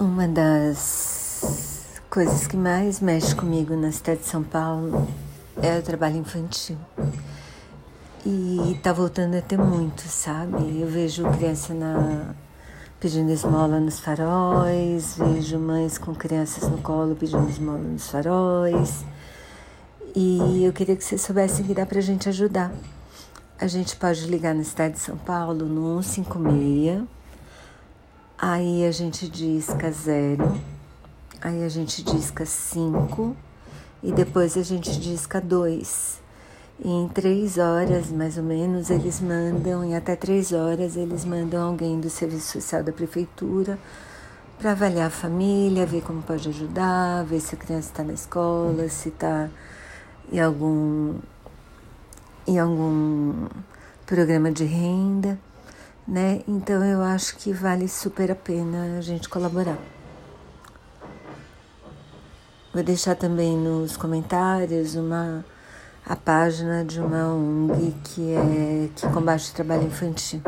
Uma das coisas que mais mexe comigo na cidade de São Paulo é o trabalho infantil. E tá voltando a ter muito, sabe? Eu vejo criança na, pedindo esmola nos faróis, vejo mães com crianças no colo pedindo esmola nos faróis. E eu queria que vocês soubessem que dá pra gente ajudar. A gente pode ligar na cidade de São Paulo no 156 Aí a gente disca zero, aí a gente disca cinco e depois a gente disca dois. E em três horas, mais ou menos, eles mandam, em até três horas, eles mandam alguém do serviço social da prefeitura para avaliar a família, ver como pode ajudar, ver se a criança está na escola, se está em algum, em algum programa de renda né? Então eu acho que vale super a pena a gente colaborar. Vou deixar também nos comentários uma a página de uma ONG que é que combate o trabalho infantil.